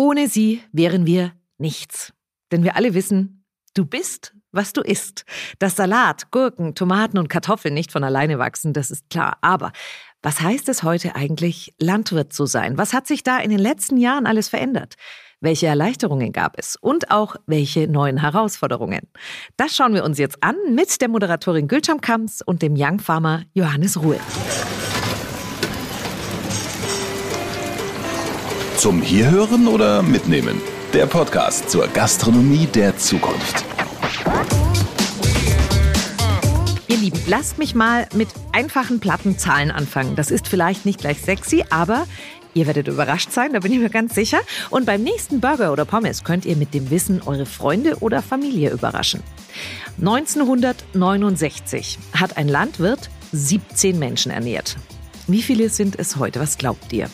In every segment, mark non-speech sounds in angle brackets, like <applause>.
Ohne sie wären wir nichts. Denn wir alle wissen, du bist, was du isst. Dass Salat, Gurken, Tomaten und Kartoffeln nicht von alleine wachsen, das ist klar. Aber was heißt es heute eigentlich, Landwirt zu sein? Was hat sich da in den letzten Jahren alles verändert? Welche Erleichterungen gab es und auch welche neuen Herausforderungen? Das schauen wir uns jetzt an mit der Moderatorin Gülcan Kamps und dem Young Farmer Johannes Ruhe. Zum Hierhören oder Mitnehmen? Der Podcast zur Gastronomie der Zukunft. Ihr Lieben, lasst mich mal mit einfachen platten Zahlen anfangen. Das ist vielleicht nicht gleich sexy, aber Ihr werdet überrascht sein, da bin ich mir ganz sicher. Und beim nächsten Burger oder Pommes könnt ihr mit dem Wissen eure Freunde oder Familie überraschen. 1969 hat ein Landwirt 17 Menschen ernährt. Wie viele sind es heute? Was glaubt ihr?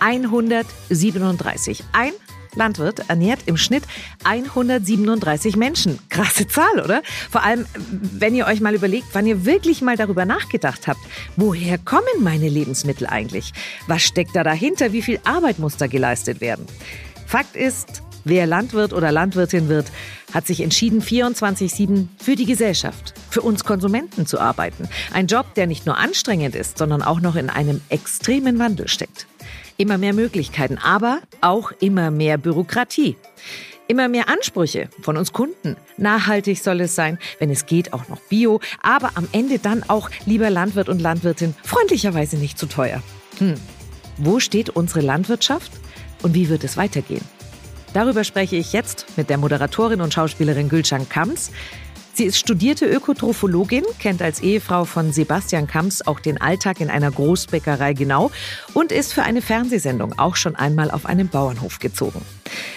137. Ein Landwirt ernährt im Schnitt 137 Menschen. Krasse Zahl, oder? Vor allem, wenn ihr euch mal überlegt, wann ihr wirklich mal darüber nachgedacht habt, woher kommen meine Lebensmittel eigentlich? Was steckt da dahinter? Wie viel Arbeit muss da geleistet werden? Fakt ist, wer Landwirt oder Landwirtin wird, hat sich entschieden, 24-7 für die Gesellschaft, für uns Konsumenten zu arbeiten. Ein Job, der nicht nur anstrengend ist, sondern auch noch in einem extremen Wandel steckt. Immer mehr Möglichkeiten, aber auch immer mehr Bürokratie. Immer mehr Ansprüche von uns Kunden. Nachhaltig soll es sein, wenn es geht, auch noch Bio, aber am Ende dann auch, lieber Landwirt und Landwirtin, freundlicherweise nicht zu teuer. Hm. Wo steht unsere Landwirtschaft und wie wird es weitergehen? Darüber spreche ich jetzt mit der Moderatorin und Schauspielerin Gülcan Kams. Sie ist studierte Ökotrophologin, kennt als Ehefrau von Sebastian Kamps auch den Alltag in einer Großbäckerei genau und ist für eine Fernsehsendung auch schon einmal auf einem Bauernhof gezogen.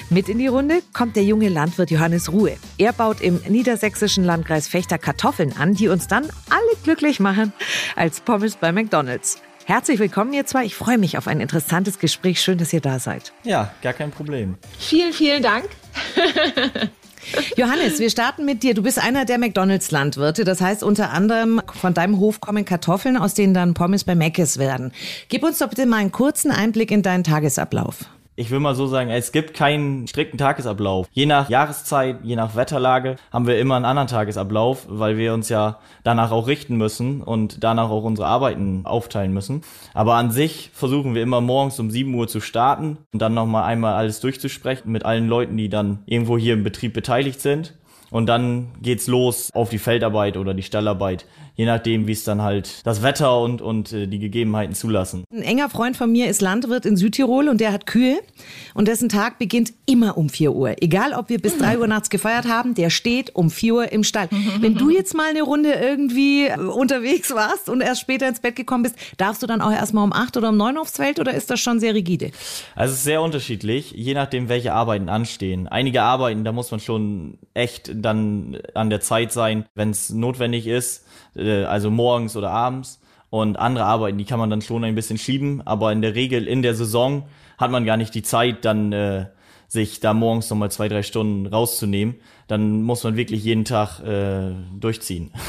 Mit in die Runde kommt der junge Landwirt Johannes Ruhe. Er baut im niedersächsischen Landkreis Fechter Kartoffeln an, die uns dann alle glücklich machen als Pommes bei McDonald's. Herzlich willkommen, ihr zwei. Ich freue mich auf ein interessantes Gespräch. Schön, dass ihr da seid. Ja, gar kein Problem. Vielen, vielen Dank. <laughs> Johannes, wir starten mit dir. Du bist einer der McDonalds-Landwirte. Das heißt, unter anderem von deinem Hof kommen Kartoffeln, aus denen dann Pommes bei Mc's werden. Gib uns doch bitte mal einen kurzen Einblick in deinen Tagesablauf ich will mal so sagen, es gibt keinen strikten Tagesablauf. Je nach Jahreszeit, je nach Wetterlage haben wir immer einen anderen Tagesablauf, weil wir uns ja danach auch richten müssen und danach auch unsere Arbeiten aufteilen müssen. Aber an sich versuchen wir immer morgens um 7 Uhr zu starten und dann nochmal einmal alles durchzusprechen mit allen Leuten, die dann irgendwo hier im Betrieb beteiligt sind. Und dann geht's los auf die Feldarbeit oder die Stallarbeit, je nachdem, wie es dann halt das Wetter und, und äh, die Gegebenheiten zulassen. Ein enger Freund von mir ist Landwirt in Südtirol und der hat Kühe und dessen Tag beginnt immer um 4 Uhr. Egal, ob wir bis 3 Uhr nachts gefeiert haben, der steht um 4 Uhr im Stall. Wenn du jetzt mal eine Runde irgendwie unterwegs warst und erst später ins Bett gekommen bist, darfst du dann auch erstmal um 8 oder um 9 aufs Feld oder ist das schon sehr rigide? Also es ist sehr unterschiedlich, je nachdem, welche Arbeiten anstehen. Einige Arbeiten, da muss man schon echt dann an der Zeit sein, wenn es notwendig ist, äh, also morgens oder abends. Und andere Arbeiten, die kann man dann schon ein bisschen schieben, aber in der Regel in der Saison hat man gar nicht die Zeit, dann äh, sich da morgens nochmal zwei, drei Stunden rauszunehmen. Dann muss man wirklich jeden Tag äh, durchziehen. <laughs>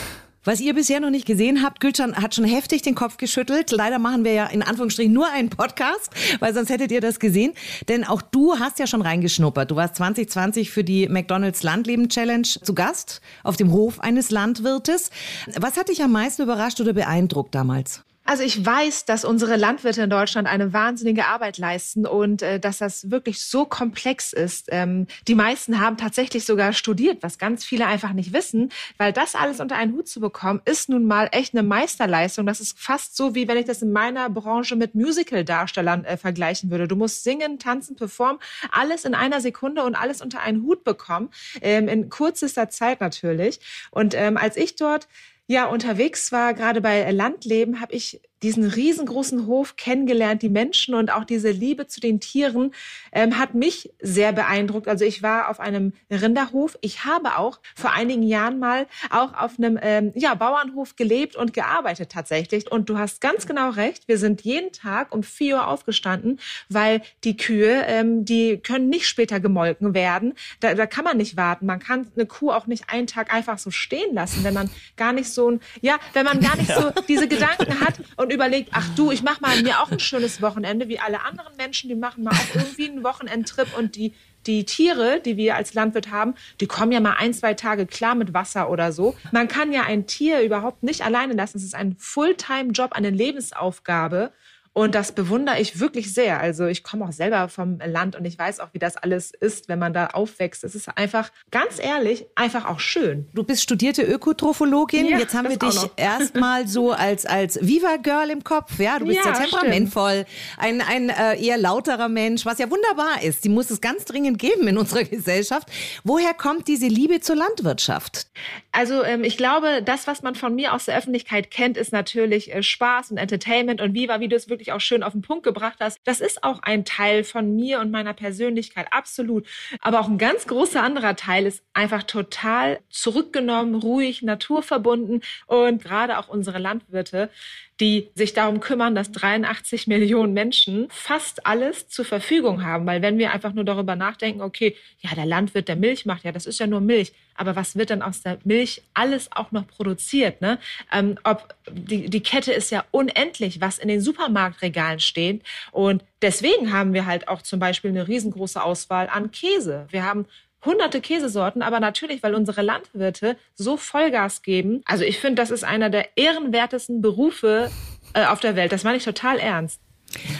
Was ihr bisher noch nicht gesehen habt, Gülcan hat schon heftig den Kopf geschüttelt. Leider machen wir ja in Anführungsstrichen nur einen Podcast, weil sonst hättet ihr das gesehen. Denn auch du hast ja schon reingeschnuppert. Du warst 2020 für die McDonald's Landleben Challenge zu Gast auf dem Hof eines Landwirtes. Was hat dich am meisten überrascht oder beeindruckt damals? Also ich weiß, dass unsere Landwirte in Deutschland eine wahnsinnige Arbeit leisten und äh, dass das wirklich so komplex ist. Ähm, die meisten haben tatsächlich sogar studiert, was ganz viele einfach nicht wissen, weil das alles unter einen Hut zu bekommen, ist nun mal echt eine Meisterleistung. Das ist fast so, wie wenn ich das in meiner Branche mit Musical-Darstellern äh, vergleichen würde. Du musst singen, tanzen, performen, alles in einer Sekunde und alles unter einen Hut bekommen, ähm, in kürzester Zeit natürlich. Und ähm, als ich dort ja unterwegs war, gerade bei Landleben, habe ich diesen riesengroßen Hof kennengelernt, die Menschen und auch diese Liebe zu den Tieren ähm, hat mich sehr beeindruckt. Also ich war auf einem Rinderhof. Ich habe auch vor einigen Jahren mal auch auf einem ähm, ja, Bauernhof gelebt und gearbeitet tatsächlich. Und du hast ganz genau recht. Wir sind jeden Tag um vier Uhr aufgestanden, weil die Kühe, ähm, die können nicht später gemolken werden. Da, da kann man nicht warten. Man kann eine Kuh auch nicht einen Tag einfach so stehen lassen, wenn man gar nicht so ein, ja, wenn man gar nicht <laughs> so diese Gedanken hat und und überlegt, ach du, ich mache mal mir auch ein schönes Wochenende, wie alle anderen Menschen, die machen mal auch irgendwie einen Wochenendtrip und die die Tiere, die wir als Landwirt haben, die kommen ja mal ein, zwei Tage klar mit Wasser oder so. Man kann ja ein Tier überhaupt nicht alleine lassen. Es ist ein Fulltime-Job, eine Lebensaufgabe. Und das bewundere ich wirklich sehr. Also ich komme auch selber vom Land und ich weiß auch, wie das alles ist, wenn man da aufwächst. Es ist einfach, ganz ehrlich, einfach auch schön. Du bist studierte Ökotrophologin. Ja, Jetzt haben wir dich erstmal so <laughs> als, als Viva-Girl im Kopf. Ja, du bist Ja, ja, temperamentvoll, ein, ein äh, eher lauterer Mensch, was ja wunderbar ist. Die muss es ganz dringend geben in unserer <laughs> Gesellschaft. Woher kommt diese Liebe zur Landwirtschaft? Also ähm, ich glaube, das, was man von mir aus der Öffentlichkeit kennt, ist natürlich äh, Spaß und Entertainment und Viva, wie du es wirklich auch schön auf den Punkt gebracht hast. Das ist auch ein Teil von mir und meiner Persönlichkeit, absolut. Aber auch ein ganz großer anderer Teil ist einfach total zurückgenommen, ruhig, naturverbunden und gerade auch unsere Landwirte, die sich darum kümmern, dass 83 Millionen Menschen fast alles zur Verfügung haben. Weil wenn wir einfach nur darüber nachdenken, okay, ja, der Landwirt, der Milch macht, ja, das ist ja nur Milch. Aber was wird dann aus der Milch alles auch noch produziert? Ne? Ähm, ob die, die Kette ist ja unendlich, was in den Supermarktregalen steht. Und deswegen haben wir halt auch zum Beispiel eine riesengroße Auswahl an Käse. Wir haben hunderte Käsesorten, aber natürlich, weil unsere Landwirte so Vollgas geben. Also ich finde, das ist einer der ehrenwertesten Berufe äh, auf der Welt. Das meine ich total ernst.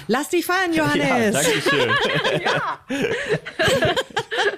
Lass dich fallen, Ja, Johannes. danke schön. <laughs> Ja. <laughs>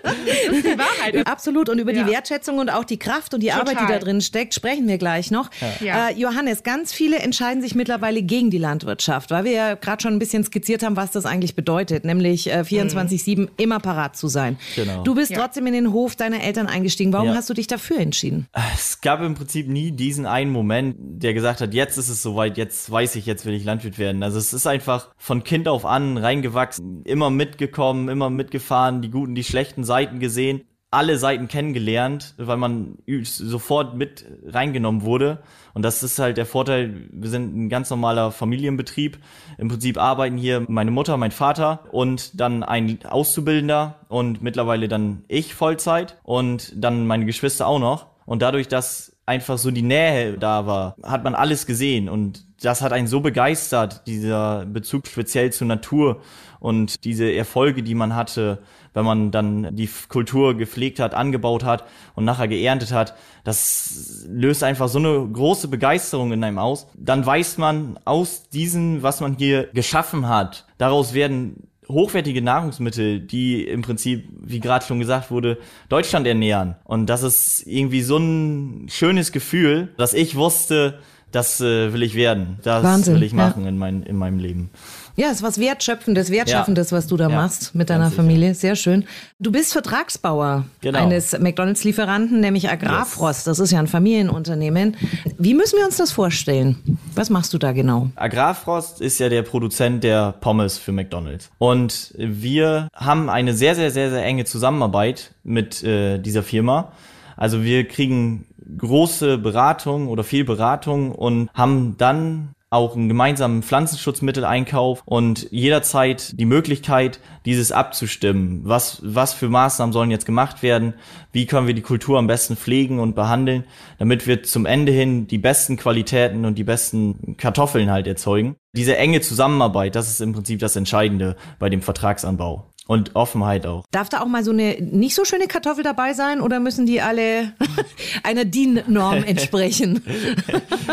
das ist die Wahrheit. Absolut. Und über Ja. die Wertschätzung und auch die Kraft und die Total. Arbeit, die da drin steckt, sprechen wir gleich noch. Ja. Äh, Johannes, ganz viele entscheiden sich mittlerweile gegen die Landwirtschaft, weil wir ja gerade schon ein bisschen skizziert haben, was das eigentlich bedeutet, nämlich äh, 24-7 immer parat zu sein. Genau. Du bist Ja. trotzdem in den Hof deiner Eltern eingestiegen. Warum Ja. hast du dich dafür entschieden? Es gab im Prinzip nie diesen einen Moment, der gesagt hat, jetzt ist es soweit, jetzt weiß ich, jetzt will ich Landwirt werden. Also es ist einfach von Kind auf an reingewachsen, immer mitgekommen, immer mitgefahren, die guten, die schlechten Seiten gesehen, alle Seiten kennengelernt, weil man sofort mit reingenommen wurde. Und das ist halt der Vorteil, wir sind ein ganz normaler Familienbetrieb. Im Prinzip arbeiten hier meine Mutter, mein Vater und dann ein Auszubildender und mittlerweile dann ich Vollzeit und dann meine Geschwister auch noch. Und dadurch, dass einfach so die Nähe da war, hat man alles gesehen und das hat einen so begeistert, dieser Bezug speziell zur Natur und diese Erfolge, die man hatte, wenn man dann die Kultur gepflegt hat, angebaut hat und nachher geerntet hat, das löst einfach so eine große Begeisterung in einem aus. Dann weiß man aus diesem, was man hier geschaffen hat, daraus werden hochwertige Nahrungsmittel, die im Prinzip, wie gerade schon gesagt wurde, Deutschland ernähren. Und das ist irgendwie so ein schönes Gefühl, dass ich wusste, das äh, will ich werden. Das Wahnsinn, will ich ja. machen in, mein, in meinem Leben. Ja, es ist was Wertschöpfendes, Wertschaffendes, was du da Ja, machst mit deiner. Familie. Sehr schön. Du bist Vertragsbauer Genau. eines McDonalds-Lieferanten, nämlich Agrarfrost. Das ist ja ein Familienunternehmen. Wie müssen wir uns das vorstellen? Was machst du da genau? Agrarfrost ist ja der Produzent der Pommes für McDonald's. Und wir haben eine sehr, sehr, sehr, sehr enge Zusammenarbeit mit äh, dieser Firma. Also wir kriegen große Beratung oder viel Beratung und haben dann auch einen gemeinsamen Pflanzenschutzmitteleinkauf und jederzeit die Möglichkeit, dieses abzustimmen. Was, was für Maßnahmen sollen jetzt gemacht werden? Wie können wir die Kultur am besten pflegen und behandeln, damit wir zum Ende hin die besten Qualitäten und die besten Kartoffeln halt erzeugen? Diese enge Zusammenarbeit, das ist im Prinzip das Entscheidende bei dem Vertragsanbau. Und Offenheit auch. Darf da auch mal so eine nicht so schöne Kartoffel dabei sein oder müssen die alle <laughs> einer DIN-Norm <laughs> entsprechen?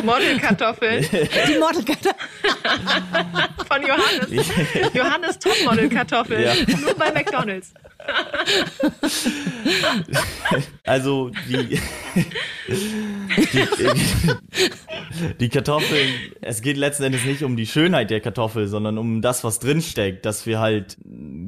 Modelkartoffel Die Modelkartoffel. von Johannes. Johannes Topmodelkartoffel. Ja. Nur bei McDonalds. <laughs> Also die, die, die Kartoffeln, es geht letzten Endes nicht um die Schönheit der Kartoffel, sondern um das, was drinsteckt, dass wir halt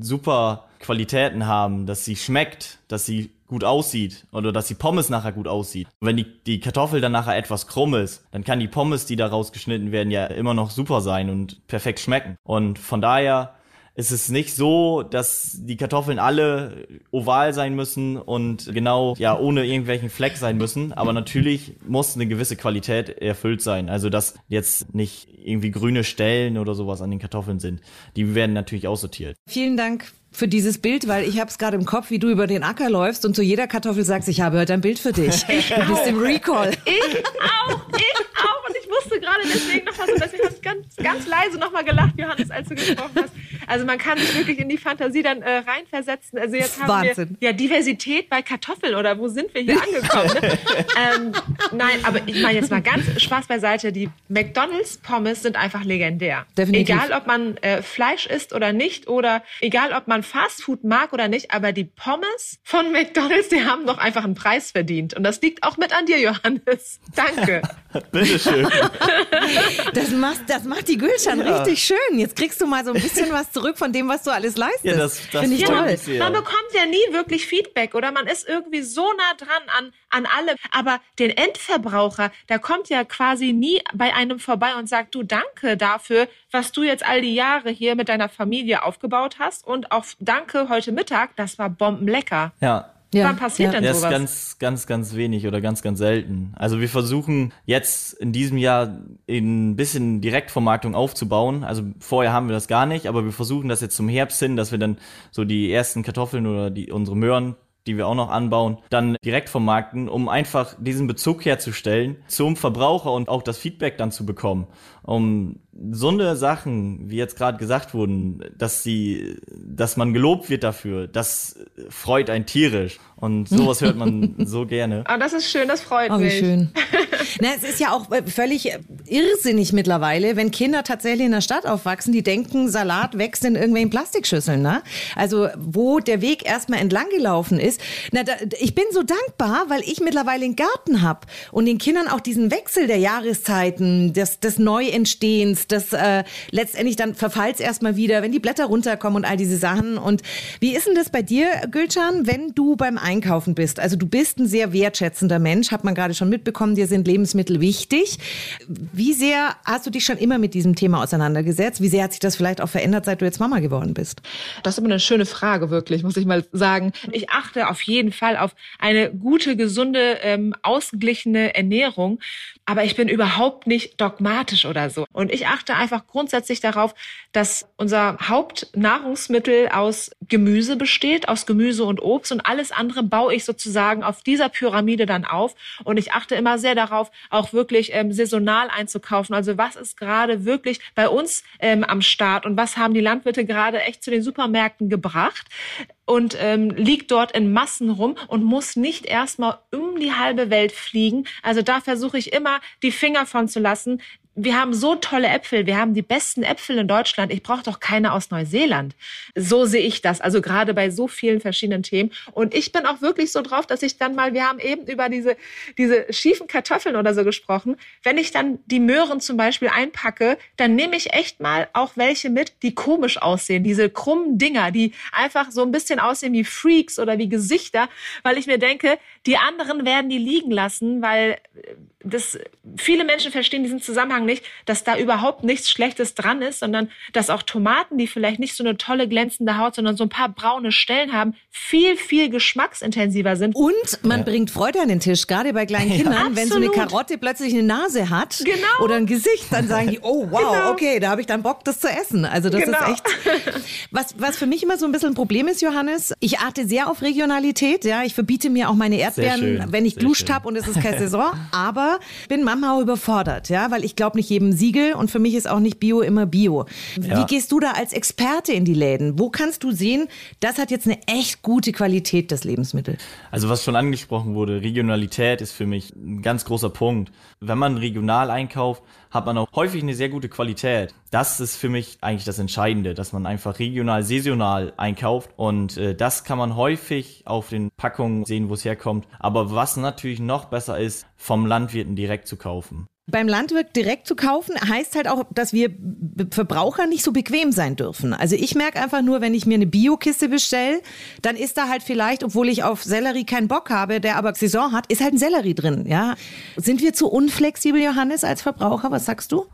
super Qualitäten haben, dass sie schmeckt, dass sie gut aussieht oder dass die Pommes nachher gut aussieht. Wenn die, die Kartoffel dann nachher etwas krumm ist, dann kann die Pommes, die da rausgeschnitten werden, ja immer noch super sein und perfekt schmecken. Und von daher ist es nicht so, dass die Kartoffeln alle oval sein müssen und genau, ja, ohne irgendwelchen Fleck sein müssen. Aber natürlich muss eine gewisse Qualität erfüllt sein. Also, dass jetzt nicht irgendwie grüne Stellen oder sowas an den Kartoffeln sind. Die werden natürlich aussortiert. Vielen Dank für dieses Bild, weil ich habe es gerade im Kopf, wie du über den Acker läufst und zu jeder Kartoffel sagst, ich habe heute ein Bild für dich. <laughs> Du bist im Recall. Ich auch, ich auch. Und ich musste gerade deswegen nochmal so, dass ich hast ganz, ganz leise nochmal gelacht, Johannes, als du gesprochen hast. Also man kann sich wirklich in die Fantasie dann äh, reinversetzen. Also jetzt haben Wahnsinn. wir ja Diversität bei Kartoffeln oder wo sind wir hier <laughs> angekommen? Ne? ähm, nein, aber ich meine jetzt mal ganz Spaß beiseite. Die McDonalds Pommes sind einfach legendär. Definitiv. Egal, ob man äh, Fleisch isst oder nicht oder egal, ob man Fastfood mag oder nicht, aber die Pommes von McDonalds, die haben doch einfach einen Preis verdient. Und das liegt auch mit an dir, Johannes. Danke. <laughs> Bitteschön. Das macht, das macht die Gülschan Ja. richtig schön. Jetzt kriegst du mal so ein bisschen was zurück von dem, was du alles leistest. Ja, das- das Finde ich toll. sehr. Man bekommt ja nie wirklich Feedback oder man ist irgendwie so nah dran an, an alle. Aber den Endverbraucher, der kommt ja quasi nie bei einem vorbei und sagt, du danke dafür, was du jetzt all die Jahre hier mit deiner Familie aufgebaut hast und auch danke heute Mittag, das war bombenlecker. Ja. Ja, Wann passiert ja. denn Ja, ist sowas? ganz, ganz, ganz wenig oder ganz, ganz selten. Also wir versuchen jetzt in diesem Jahr ein bisschen Direktvermarktung aufzubauen. Also vorher haben wir das gar nicht, aber wir versuchen das jetzt zum Herbst hin, dass wir dann so die ersten Kartoffeln oder die, unsere Möhren die wir auch noch anbauen, dann direkt vermarkten, um einfach diesen Bezug herzustellen zum Verbraucher und auch das Feedback dann zu bekommen. Um so eine Sachen, wie jetzt gerade gesagt wurden, dass sie, dass man gelobt wird dafür, das freut einen tierisch. Und sowas hört man <laughs> so gerne. Ah, das ist schön, das freut Oh, wie mich. schön. <laughs> Na, es ist ja auch äh, völlig äh, irrsinnig mittlerweile, wenn Kinder tatsächlich in der Stadt aufwachsen, die denken, Salat wächst in irgendwelchen Plastikschüsseln. Ne? Also wo der Weg erstmal entlang gelaufen ist. Na, da, ich bin so dankbar, weil ich mittlerweile einen Garten habe und den Kindern auch diesen Wechsel der Jahreszeiten, des, des Neuentstehens, das äh, letztendlich dann verfalls erstmal wieder, wenn die Blätter runterkommen und all diese Sachen. Und wie ist denn das bei dir, Gülcan, wenn du beim Einkaufen bist? Also du bist ein sehr wertschätzender Mensch, hat man gerade schon mitbekommen, dir sind Lebensmittel wichtig. Wie sehr hast du dich schon immer mit diesem Thema auseinandergesetzt? Wie sehr hat sich das vielleicht auch verändert, seit du jetzt Mama geworden bist? Das ist immer eine schöne Frage, wirklich, muss ich mal sagen. Ich achte auf jeden Fall auf eine gute, gesunde, ähm, ausgeglichene Ernährung. Aber ich bin überhaupt nicht dogmatisch oder so. Und ich achte einfach grundsätzlich darauf, dass unser Hauptnahrungsmittel aus Gemüse besteht, aus Gemüse und Obst und alles andere baue ich sozusagen auf dieser Pyramide dann auf. Und ich achte immer sehr darauf, auch wirklich ähm, saisonal einzukaufen. Also was ist gerade wirklich bei uns ähm, am Start und was haben die Landwirte gerade echt zu den Supermärkten gebracht? Und ähm, liegt dort in Massen rum und muss nicht erstmal um die halbe Welt fliegen. Also da versuche ich immer, die Finger von zu lassen. Wir haben so tolle Äpfel, wir haben die besten Äpfel in Deutschland. Ich brauche doch keine aus Neuseeland. So sehe ich das, also gerade bei so vielen verschiedenen Themen. Und ich bin auch wirklich so drauf, dass ich dann mal, wir haben eben über diese, diese schiefen Kartoffeln oder so gesprochen. Wenn ich dann die Möhren zum Beispiel einpacke, dann nehme ich echt mal auch welche mit, die komisch aussehen. Diese krummen Dinger, die einfach so ein bisschen aussehen wie Freaks oder wie Gesichter, weil ich mir denke, die anderen werden die liegen lassen, weil äh, das, viele Menschen verstehen diesen Zusammenhang nicht, dass da überhaupt nichts Schlechtes dran ist, sondern dass auch Tomaten, die vielleicht nicht so eine tolle glänzende Haut, sondern so ein paar braune Stellen haben, viel, viel geschmacksintensiver sind. Und man bringt Freude an den Tisch, gerade bei kleinen <laughs> Kindern. Wenn so eine. Karotte plötzlich eine Nase hat Genau. oder ein Gesicht, dann sagen die, oh wow, Genau. okay, da habe ich dann Bock, das zu essen. Also das Genau. ist echt. <laughs> Was, was für mich immer so ein bisschen ein Problem ist, Johannes, ich achte sehr auf Regionalität. Ja, ich verbiete mir auch meine Erdbeeren, wenn ich sehr gluscht habe und es ist keine <laughs> Saison. Aber bin manchmal auch überfordert, ja, weil ich glaube nicht jedem Siegel und für mich ist auch nicht Bio immer Bio. Wie Ja. gehst du da als Experte in die Läden? Wo kannst du sehen, das hat jetzt eine echt gute Qualität, das Lebensmittel? Also was schon angesprochen wurde, Regionalität ist für mich ein ganz großer Punkt. Wenn man regional einkauft, hat man auch häufig eine sehr gute Qualität. Das ist für mich eigentlich das Entscheidende, dass man einfach regional, saisonal einkauft und äh, das kann man häufig auf den Packungen sehen, wo es herkommt. Aber was natürlich noch besser ist, vom Landwirten direkt zu kaufen. Beim Landwirt direkt zu kaufen heißt halt auch, dass wir Verbraucher nicht so bequem sein dürfen. Also ich merke einfach nur, wenn ich mir eine Biokiste bestelle, dann ist da halt vielleicht, obwohl ich auf Sellerie keinen Bock habe, der aber Saison hat, ist halt ein Sellerie drin. Ja, sind wir zu unflexibel, Johannes, als Verbraucher? Was sagst du?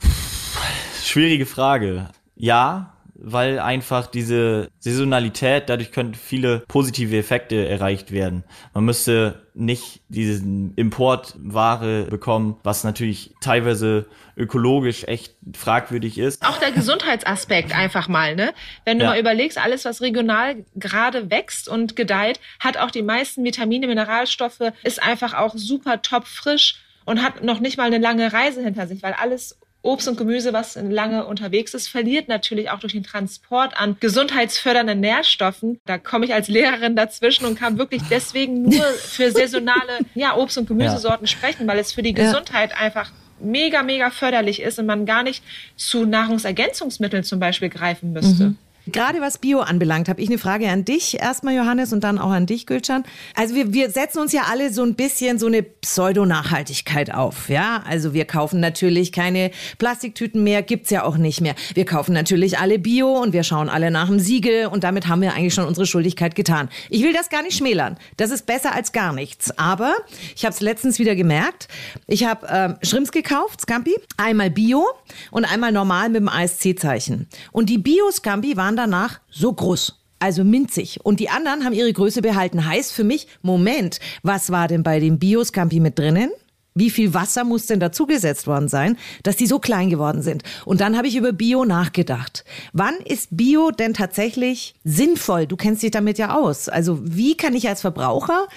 Schwierige Frage. Ja, weil einfach diese Saisonalität, dadurch könnten viele positive Effekte erreicht werden. Man müsste nicht diesen Importware bekommen, was natürlich teilweise ökologisch echt fragwürdig ist. Auch der Gesundheitsaspekt einfach mal, ne? Wenn du Ja. mal überlegst, alles, was regional gerade wächst und gedeiht, hat auch die meisten Vitamine, Mineralstoffe, ist einfach auch super top frisch. und hat noch nicht mal eine lange Reise hinter sich, weil alles Obst und Gemüse, was lange unterwegs ist, verliert natürlich auch durch den Transport an gesundheitsfördernden Nährstoffen. Da komme ich als Lehrerin dazwischen und kann wirklich deswegen nur für saisonale ja, Obst- und Gemüsesorten ja. sprechen, weil es für die Gesundheit ja. einfach mega, mega förderlich ist und man gar nicht zu Nahrungsergänzungsmitteln zum Beispiel greifen müsste. Mhm. Gerade was Bio anbelangt, habe ich eine Frage an dich erstmal, Johannes, und dann auch an dich, Gülcan. Also wir, wir setzen uns ja alle so ein bisschen so eine Pseudo-Nachhaltigkeit auf. Ja, also wir kaufen natürlich keine Plastiktüten mehr, gibt's ja auch nicht mehr. Wir kaufen natürlich alle Bio und wir schauen alle nach dem Siegel und damit haben wir eigentlich schon unsere Schuldigkeit getan. Ich will das gar nicht schmälern. Das ist besser als gar nichts. Aber ich habe es letztens wieder gemerkt. Ich habe ähm, Schrimps gekauft, Scampi, einmal Bio und einmal normal mit dem ASC-Zeichen. Und die Bio-Scampi waren waren danach so groß. Also minzig. Und die anderen haben ihre Größe behalten. Heißt für mich, Moment, was war denn bei dem Bioscampi mit drinnen? Wie viel Wasser muss denn dazugesetzt worden sein, dass die so klein geworden sind? Und dann habe ich über Bio nachgedacht. Wann ist Bio denn tatsächlich sinnvoll? Du kennst dich damit ja aus. Also wie kann ich als Verbraucher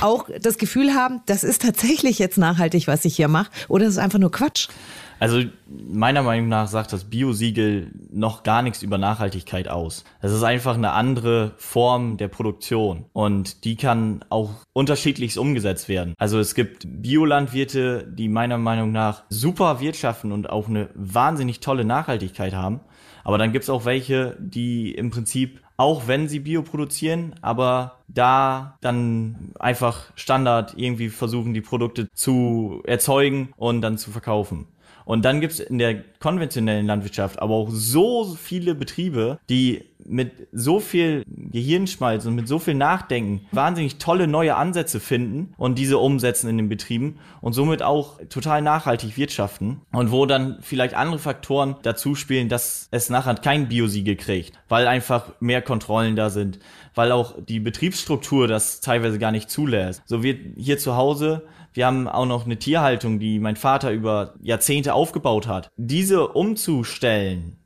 auch das Gefühl haben, das ist tatsächlich jetzt nachhaltig, was ich hier mache? Oder ist es einfach nur Quatsch? Also meiner Meinung nach sagt das Biosiegel noch gar nichts über Nachhaltigkeit aus. Es ist einfach eine andere Form der Produktion und die kann auch unterschiedlich umgesetzt werden. Also es gibt Biolandwirte, die meiner Meinung nach super wirtschaften und auch eine wahnsinnig tolle Nachhaltigkeit haben. Aber dann gibt es auch welche, die im Prinzip auch wenn sie Bio produzieren, aber da dann einfach Standard irgendwie versuchen, die Produkte zu erzeugen und dann zu verkaufen. Und dann gibt's in der konventionellen Landwirtschaft aber auch so viele Betriebe, die mit so viel Gehirnschmalz und mit so viel Nachdenken wahnsinnig tolle neue Ansätze finden und diese umsetzen in den Betrieben und somit auch total nachhaltig wirtschaften und wo dann vielleicht andere Faktoren dazu spielen, dass es nachher kein Biosiegel kriegt, weil einfach mehr Kontrollen da sind, weil auch die Betriebsstruktur das teilweise gar nicht zulässt. So wird hier zu Hause wir haben auch noch eine Tierhaltung, die mein Vater über Jahrzehnte aufgebaut hat. Diese umzustellen,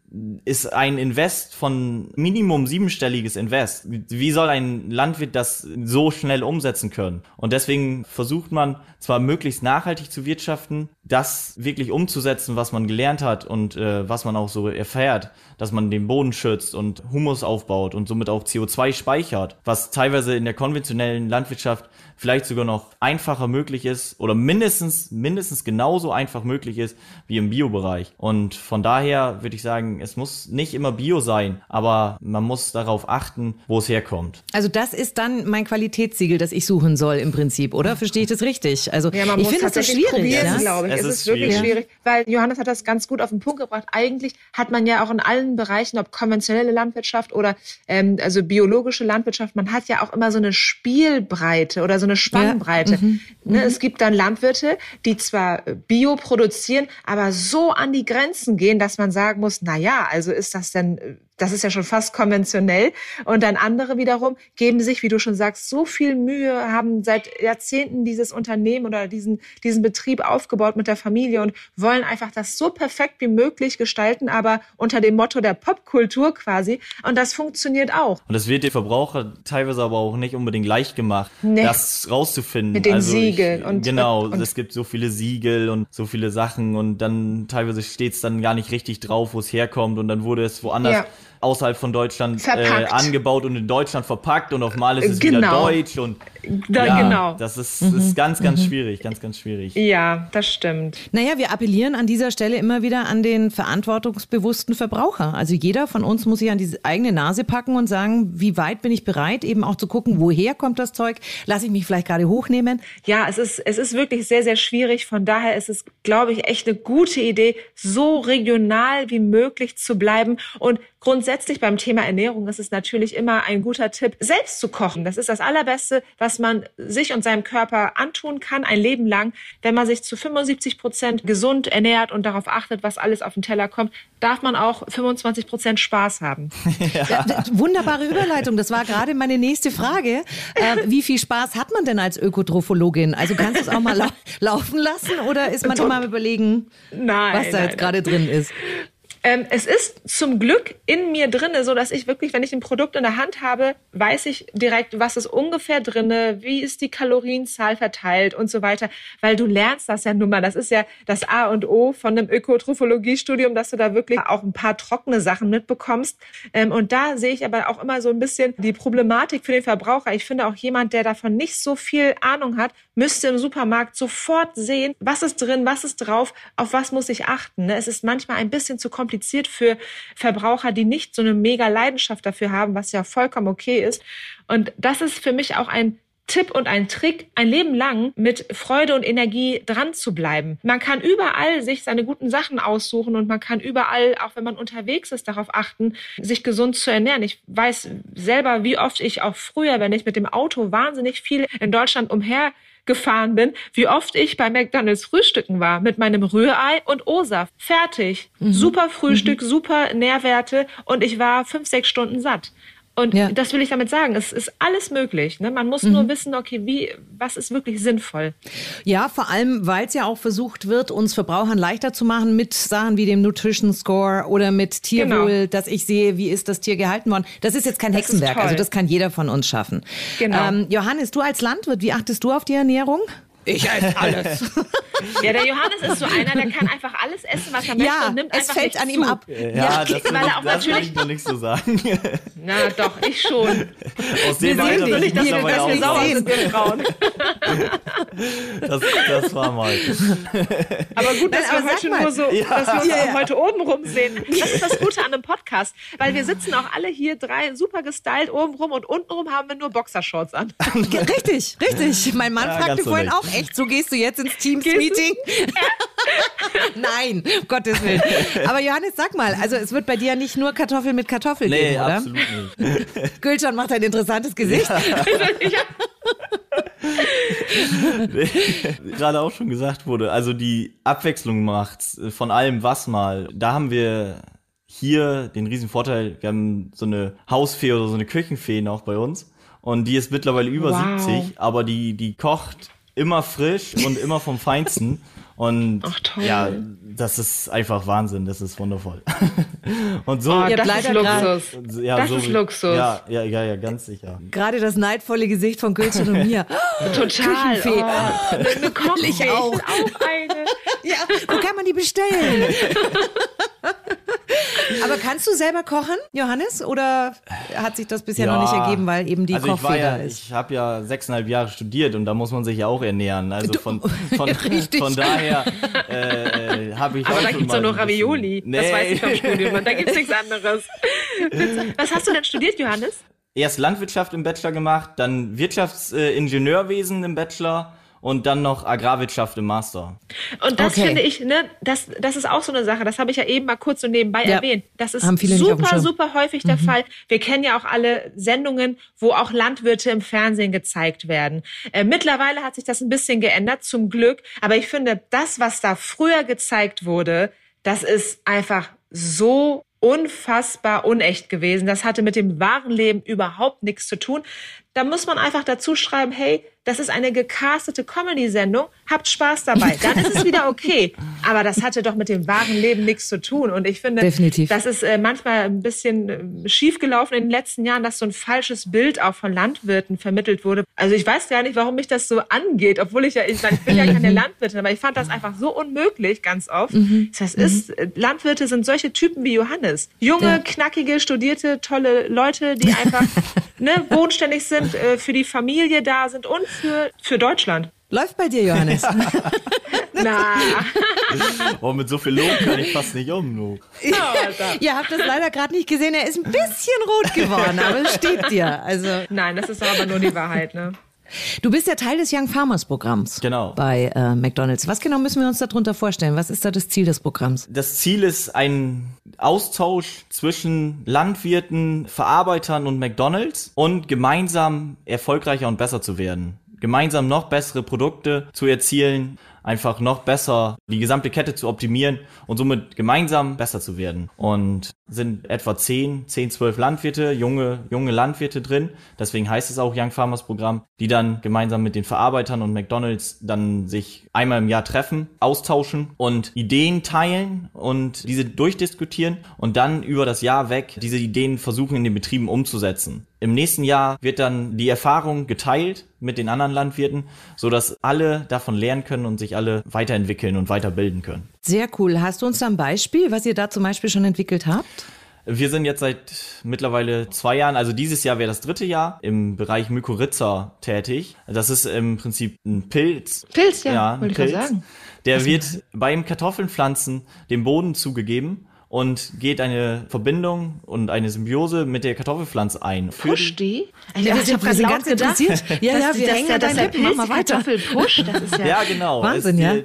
ist ein Invest von Minimum siebenstelliges Invest. Wie soll ein Landwirt das so schnell umsetzen können? Und deswegen versucht man zwar möglichst nachhaltig zu wirtschaften, das wirklich umzusetzen, was man gelernt hat und äh, was man auch so erfährt, dass man den Boden schützt und Humus aufbaut und somit auch CO2 speichert, was teilweise in der konventionellen Landwirtschaft vielleicht sogar noch einfacher möglich ist oder mindestens mindestens genauso einfach möglich ist wie im Biobereich. Und von daher würde ich sagen, es muss nicht immer Bio sein, aber man muss darauf achten, wo es herkommt. Also das ist dann mein Qualitätssiegel, das ich suchen soll im Prinzip, oder? Verstehe ich das richtig? Also ja, ich finde das so schwierig. ja? glaube ich. Es, es ist, ist wirklich schwierig, weil Johannes hat das ganz gut auf den Punkt gebracht. Eigentlich hat man ja auch in allen Bereichen, ob konventionelle Landwirtschaft oder ähm, also biologische Landwirtschaft, man hat ja auch immer so eine Spielbreite oder so eine Spannbreite. Ja. Mhm. Ne, mhm. Es gibt dann Landwirte, die zwar Bio produzieren, aber so an die Grenzen gehen, dass man sagen muss, na ja, also ist das denn das ist ja schon fast konventionell. Und dann andere wiederum geben sich, wie du schon sagst, so viel Mühe, haben seit Jahrzehnten dieses Unternehmen oder diesen, diesen Betrieb aufgebaut mit der Familie und wollen einfach das so perfekt wie möglich gestalten, aber unter dem Motto der Popkultur quasi. Und das funktioniert auch. Und das wird den Verbraucher teilweise aber auch nicht unbedingt leicht gemacht, nee. das rauszufinden. Mit den also Siegeln. Ich, und, genau, und, es gibt so viele Siegel und so viele Sachen und dann teilweise steht es dann gar nicht richtig drauf, wo es herkommt und dann wurde es woanders ja außerhalb von Deutschland äh, angebaut und in Deutschland verpackt und auf Mal ist es genau. wieder deutsch und da, ja, genau. das ist, mhm. ist ganz, ganz mhm. schwierig, ganz, ganz schwierig. Ja, das stimmt. Naja, wir appellieren an dieser Stelle immer wieder an den verantwortungsbewussten Verbraucher. Also jeder von uns muss sich an die eigene Nase packen und sagen, wie weit bin ich bereit, eben auch zu gucken, woher kommt das Zeug? Lasse ich mich vielleicht gerade hochnehmen? Ja, es ist, es ist wirklich sehr, sehr schwierig. Von daher ist es, glaube ich, echt eine gute Idee, so regional wie möglich zu bleiben und Grundsätzlich beim Thema Ernährung ist es natürlich immer ein guter Tipp, selbst zu kochen. Das ist das Allerbeste, was man sich und seinem Körper antun kann, ein Leben lang. Wenn man sich zu 75 Prozent gesund ernährt und darauf achtet, was alles auf den Teller kommt, darf man auch 25 Prozent Spaß haben. <laughs> Ja. Wunderbare Überleitung. Das war gerade meine nächste Frage. Äh, wie viel Spaß hat man denn als Ökotrophologin? Also kannst du es auch mal lau laufen lassen oder ist man immer überlegen, nein, was da nein, jetzt gerade drin ist? Ähm, es ist zum Glück in mir drinne, so dass ich wirklich, wenn ich ein Produkt in der Hand habe, weiß ich direkt, was ist ungefähr drinne, wie ist die Kalorienzahl verteilt und so weiter, weil du lernst das ja nun mal. Das ist ja das A und O von einem Ökotrophologie-Studium, dass du da wirklich auch ein paar trockene Sachen mitbekommst. Ähm, und da sehe ich aber auch immer so ein bisschen die Problematik für den Verbraucher. Ich finde auch jemand, der davon nicht so viel Ahnung hat, müsste im Supermarkt sofort sehen, was ist drin, was ist drauf, auf was muss ich achten. Ne? Es ist manchmal ein bisschen zu kompliziert für Verbraucher, die nicht so eine mega Leidenschaft dafür haben, was ja vollkommen okay ist. Und das ist für mich auch ein Tipp und ein Trick, ein Leben lang mit Freude und Energie dran zu bleiben. Man kann überall sich seine guten Sachen aussuchen und man kann überall, auch wenn man unterwegs ist, darauf achten, sich gesund zu ernähren. Ich weiß selber, wie oft ich auch früher, wenn ich mit dem Auto wahnsinnig viel in Deutschland umher gefahren bin, wie oft ich bei McDonald's frühstücken war mit meinem Rührei und O-Saft. Fertig. Mhm. Super Frühstück, mhm. super Nährwerte und ich war fünf, sechs Stunden satt. Und ja. das will ich damit sagen. Es ist alles möglich. Ne? Man muss mhm. nur wissen, okay, wie, was ist wirklich sinnvoll. Ja, vor allem, weil es ja auch versucht wird, uns Verbrauchern leichter zu machen mit Sachen wie dem Nutrition Score oder mit Tierwohl, genau. dass ich sehe, wie ist das Tier gehalten worden. Das ist jetzt kein das Hexenwerk. Also das kann jeder von uns schaffen. Genau. Ähm, Johannes, du als Landwirt, wie achtest du auf die Ernährung? Ich esse alles. <laughs> ja, der Johannes ist so einer, der kann einfach alles essen, was er möchte ja, und nimmt es einfach fällt an zu. ihm ab. Ja, ja das, weil er auch das natürlich ich noch nicht so sagen. <laughs> Na doch, ich schon. Aus dem Alter bin ich dass wir, dass wir sauer sind, wir Frauen. das, das war mal. <laughs> Aber gut, dass Nein, wir heute nur so, ja. dass wir uns ja, heute oben rum sehen. Das ist das Gute an einem Podcast, weil wir sitzen auch alle hier drei super gestylt oben rum und unten rum haben wir nur Boxershorts an. richtig, richtig. Mein Mann fragte vorhin auch, echt, so gehst du jetzt ins Teams-Meeting? <laughs> Nein, um Gottes Willen. Aber Johannes, sag mal, also es wird bei dir nicht nur Kartoffel mit Kartoffel nee, geben, oder? absolut nicht. <laughs> Gülcan macht ein interessantes Gesicht. Ja. <laughs> Gerade auch schon gesagt wurde, also die Abwechslung macht von allem was mal. Da haben wir hier den riesen Vorteil, wir haben so eine Hausfee oder so eine Küchenfee noch bei uns. Und die ist mittlerweile über wow. 70, aber die, die kocht immer frisch und immer vom Feinsten. Und Ach, ja, das ist einfach Wahnsinn, das ist wundervoll. <laughs> und so. Oh, das ist Luxus. Ja, das so ist Luxus. Ja, ja, ja, ja, ganz sicher. Gerade das neidvolle Gesicht von Gülcan und mir. <laughs> Total. Küchenfee. Oh, eine Kochfee. Ich auch. auch eine. ja, wo kann man die bestellen? <laughs> Aber kannst du selber kochen, Johannes? Oder hat sich das bisher ja, noch nicht ergeben, weil eben die also Kochfeder ja, ist? Ich habe ja sechseinhalb Jahre studiert und da muss man sich ja auch ernähren. Also von, <laughs> von, von daher äh, habe ich Aber auch da gibt es doch nur Ravioli. Nee. Das weiß ich vom Studium. Da gibt es nichts anderes. <laughs> Was hast du denn studiert, Johannes? Erst Landwirtschaft im Bachelor gemacht, dann Wirtschaftsingenieurwesen im Bachelor und dann noch Agrarwirtschaft im Master. Und das okay. finde ich, ne, das, das ist auch so eine Sache, das habe ich ja eben mal kurz so nebenbei ja. erwähnt. Das ist super, super häufig der mhm. Fall. Wir kennen ja auch alle Sendungen, wo auch Landwirte im Fernsehen gezeigt werden. Äh, mittlerweile hat sich das ein bisschen geändert, zum Glück. Aber ich finde, das, was da früher gezeigt wurde, das ist einfach so unfassbar unecht gewesen. Das hatte mit dem wahren Leben überhaupt nichts zu tun. Da muss man einfach dazu schreiben, hey, das ist eine gecastete Comedy-Sendung, habt Spaß dabei. Dann ist es wieder okay. Aber das hatte doch mit dem wahren Leben nichts zu tun. Und ich finde, Definitiv. das ist äh, manchmal ein bisschen äh, schiefgelaufen in den letzten Jahren, dass so ein falsches Bild auch von Landwirten vermittelt wurde. Also ich weiß gar nicht, warum mich das so angeht, obwohl ich ja, ich, ich bin ja keine mhm. Landwirtin, aber ich fand das einfach so unmöglich ganz oft. Mhm. Das ist, mhm. Landwirte sind solche Typen wie Johannes. Junge, ja. knackige, studierte, tolle Leute, die einfach <laughs> ne, bodenständig sind, äh, für die Familie da sind und für, für Deutschland. Läuft bei dir, Johannes? <laughs> <laughs> Na. oh, mit so viel Lob kann ich fast nicht um. No. <laughs> Ihr habt das leider gerade nicht gesehen. Er ist ein bisschen rot geworden, aber es steht dir. Also. Nein, das ist aber nur die Wahrheit, ne? Du bist ja Teil des Young Farmers Programms. Genau. Bei äh, McDonalds. Was genau müssen wir uns darunter vorstellen? Was ist da das Ziel des Programms? Das Ziel ist ein Austausch zwischen Landwirten, Verarbeitern und McDonalds und gemeinsam erfolgreicher und besser zu werden. Gemeinsam noch bessere Produkte zu erzielen. Einfach noch besser die gesamte Kette zu optimieren und somit gemeinsam besser zu werden. Und sind etwa 10, 10, 12 Landwirte, junge, junge Landwirte drin. Deswegen heißt es auch Young Farmers Programm, die dann gemeinsam mit den Verarbeitern und McDonalds dann sich einmal im Jahr treffen, austauschen und Ideen teilen und diese durchdiskutieren und dann über das Jahr weg diese Ideen versuchen in den Betrieben umzusetzen. Im nächsten Jahr wird dann die Erfahrung geteilt mit den anderen Landwirten, so dass alle davon lernen können und sich alle weiterentwickeln und weiterbilden können. Sehr cool. Hast du uns da ein Beispiel, was ihr da zum Beispiel schon entwickelt habt? Wir sind jetzt seit mittlerweile zwei Jahren, also dieses Jahr wäre das dritte Jahr, im Bereich Mykorrhiza tätig. Das ist im Prinzip ein Pilz. Pilz, ja, ja wollte ich sagen. Der wird beim Kartoffelpflanzen dem Boden zugegeben und geht eine Verbindung und eine Symbiose mit der Kartoffelpflanze ein. Push die? Also, ja, ich habe ganz interessiert. Ja, ja, wir hängen ja dein Lippen. Mach mal weiter. Kartoffelpush, das ist ja... Ja, genau. Wahnsinn, ja.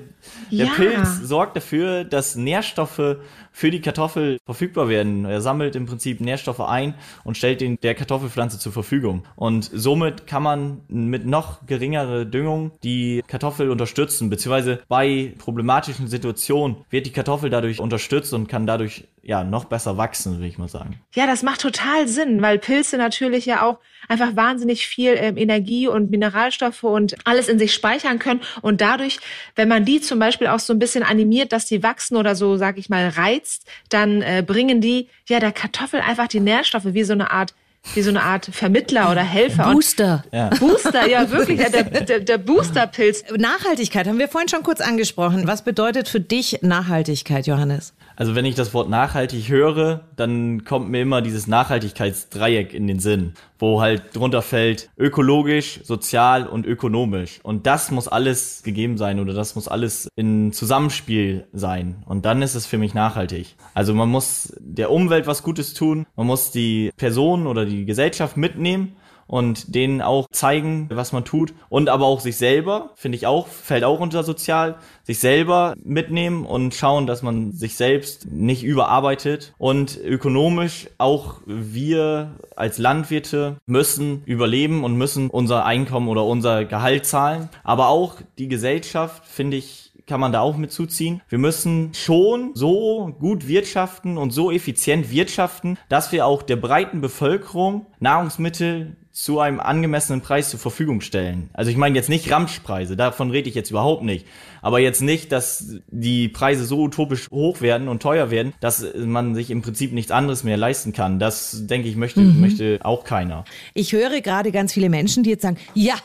Der ja. Pilz sorgt dafür, dass Nährstoffe für die Kartoffel verfügbar werden. Er sammelt im Prinzip Nährstoffe ein und stellt den der Kartoffelpflanze zur Verfügung. Und somit kann man mit noch geringere Düngung die Kartoffel unterstützen, beziehungsweise bei problematischen Situationen wird die Kartoffel dadurch unterstützt und kann dadurch ja noch besser wachsen, würde ich mal sagen. Ja, das macht total Sinn, weil Pilze natürlich ja auch einfach wahnsinnig viel ähm, Energie und Mineralstoffe und alles in sich speichern können und dadurch, wenn man die zum Beispiel auch so ein bisschen animiert, dass die wachsen oder so, sag ich mal, reizt, dann äh, bringen die ja der Kartoffel einfach die Nährstoffe wie so eine Art wie so eine Art Vermittler oder Helfer. Booster. Ja. Booster, ja wirklich, der, <laughs> der, der Boosterpilz. Nachhaltigkeit haben wir vorhin schon kurz angesprochen. Was bedeutet für dich Nachhaltigkeit, Johannes? Also wenn ich das Wort nachhaltig höre, dann kommt mir immer dieses Nachhaltigkeitsdreieck in den Sinn, wo halt drunter fällt ökologisch, sozial und ökonomisch. Und das muss alles gegeben sein oder das muss alles in Zusammenspiel sein. Und dann ist es für mich nachhaltig. Also man muss der Umwelt was Gutes tun, man muss die Person oder die Gesellschaft mitnehmen und denen auch zeigen, was man tut und aber auch sich selber, finde ich auch, fällt auch unter sozial, sich selber mitnehmen und schauen, dass man sich selbst nicht überarbeitet und ökonomisch auch wir als Landwirte müssen überleben und müssen unser Einkommen oder unser Gehalt zahlen, aber auch die Gesellschaft, finde ich, kann man da auch mit zuziehen. Wir müssen schon so gut wirtschaften und so effizient wirtschaften, dass wir auch der breiten Bevölkerung Nahrungsmittel zu einem angemessenen Preis zur Verfügung stellen. Also ich meine jetzt nicht Ramschpreise, davon rede ich jetzt überhaupt nicht. Aber jetzt nicht, dass die Preise so utopisch hoch werden und teuer werden, dass man sich im Prinzip nichts anderes mehr leisten kann. Das, denke ich, möchte, mhm. möchte auch keiner. Ich höre gerade ganz viele Menschen, die jetzt sagen, <laughs> ja,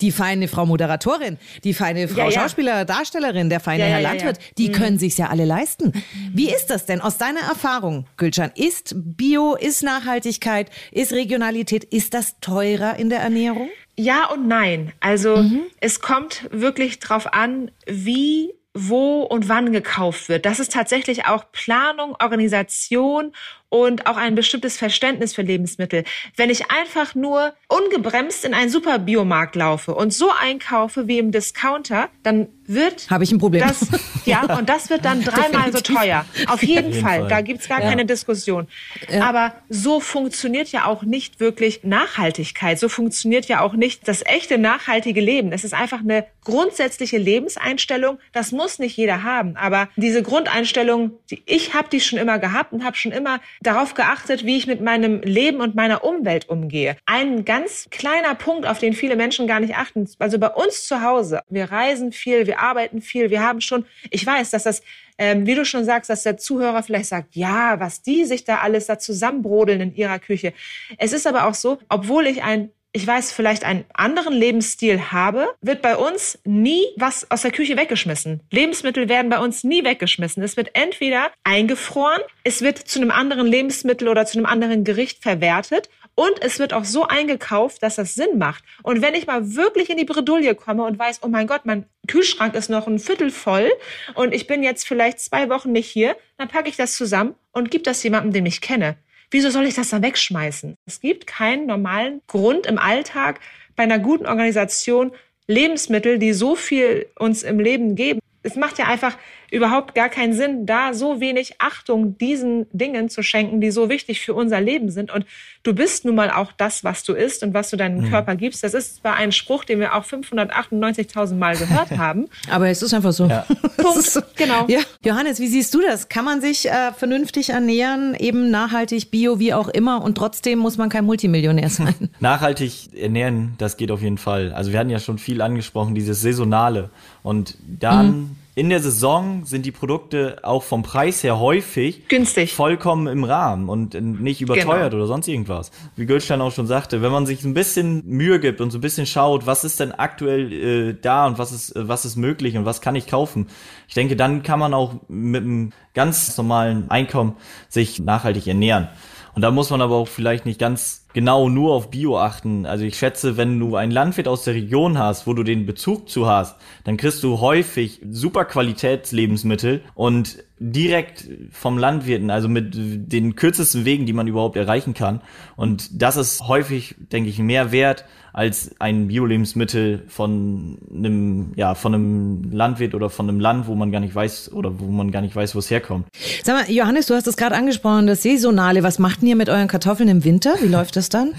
die feine Frau Moderatorin, die feine Frau ja, ja. Schauspieler, Darstellerin, der feine ja, Herr Landwirt, die mhm. können sich's ja alle leisten. Wie ist das denn aus deiner Erfahrung, Gülcan? Ist Bio, ist Nachhaltigkeit, ist Regionalität, ist das teurer in der Ernährung? Ja und nein. Also mhm. es kommt wirklich drauf an, wie wo und wann gekauft wird. Das ist tatsächlich auch Planung, Organisation und auch ein bestimmtes Verständnis für Lebensmittel. Wenn ich einfach nur ungebremst in einen Superbiomarkt laufe und so einkaufe wie im Discounter, dann wird habe ich ein Problem. Das, ja, <laughs> und das wird dann <laughs> dreimal so teuer. Auf jeden, jeden Fall. Fall. Da gibt's gar ja. keine Diskussion. Ja. Aber so funktioniert ja auch nicht wirklich Nachhaltigkeit. So funktioniert ja auch nicht das echte nachhaltige Leben. Es ist einfach eine grundsätzliche Lebenseinstellung. Das muss nicht jeder haben. Aber diese Grundeinstellung, die ich habe die schon immer gehabt und habe schon immer darauf geachtet, wie ich mit meinem Leben und meiner Umwelt umgehe. Ein ganz kleiner Punkt, auf den viele Menschen gar nicht achten. Also bei uns zu Hause, wir reisen viel, wir arbeiten viel, wir haben schon, ich weiß, dass das ähm, wie du schon sagst, dass der Zuhörer vielleicht sagt, ja, was die sich da alles da zusammenbrodeln in ihrer Küche. Es ist aber auch so, obwohl ich ein ich weiß, vielleicht einen anderen Lebensstil habe, wird bei uns nie was aus der Küche weggeschmissen. Lebensmittel werden bei uns nie weggeschmissen. Es wird entweder eingefroren, es wird zu einem anderen Lebensmittel oder zu einem anderen Gericht verwertet und es wird auch so eingekauft, dass das Sinn macht. Und wenn ich mal wirklich in die Bredouille komme und weiß, oh mein Gott, mein Kühlschrank ist noch ein Viertel voll und ich bin jetzt vielleicht zwei Wochen nicht hier, dann packe ich das zusammen und gebe das jemandem, den ich kenne. Wieso soll ich das dann wegschmeißen? Es gibt keinen normalen Grund im Alltag bei einer guten Organisation Lebensmittel, die so viel uns im Leben geben. Es macht ja einfach überhaupt gar keinen Sinn, da so wenig Achtung diesen Dingen zu schenken, die so wichtig für unser Leben sind. Und du bist nun mal auch das, was du isst und was du deinem mhm. Körper gibst. Das ist zwar ein Spruch, den wir auch 598.000 Mal gehört <laughs> haben. Aber es ist einfach so. Ja. <laughs> Punkt. Genau. Ja. Johannes, wie siehst du das? Kann man sich äh, vernünftig ernähren, eben nachhaltig, bio, wie auch immer, und trotzdem muss man kein Multimillionär sein? <laughs> Nachhaltig ernähren, das geht auf jeden Fall. Also wir hatten ja schon viel angesprochen, dieses Saisonale. Und dann mhm in der Saison sind die Produkte auch vom Preis her häufig günstig, vollkommen im Rahmen und nicht überteuert genau. oder sonst irgendwas. Wie Goldstein auch schon sagte, wenn man sich ein bisschen Mühe gibt und so ein bisschen schaut, was ist denn aktuell äh, da und was ist was ist möglich und was kann ich kaufen, ich denke, dann kann man auch mit einem ganz normalen Einkommen sich nachhaltig ernähren. Und da muss man aber auch vielleicht nicht ganz genau nur auf Bio achten. Also ich schätze, wenn du einen Landwirt aus der Region hast, wo du den Bezug zu hast, dann kriegst du häufig super Qualitätslebensmittel und direkt vom Landwirten, also mit den kürzesten Wegen, die man überhaupt erreichen kann. Und das ist häufig, denke ich, mehr wert als ein Bio-Lebensmittel von einem, ja, von einem Landwirt oder von einem Land, wo man gar nicht weiß oder wo man gar nicht weiß, wo es herkommt. Sag mal, Johannes, du hast es gerade angesprochen, das Saisonale. Was macht ihr mit euren Kartoffeln im Winter? Wie läuft das dann?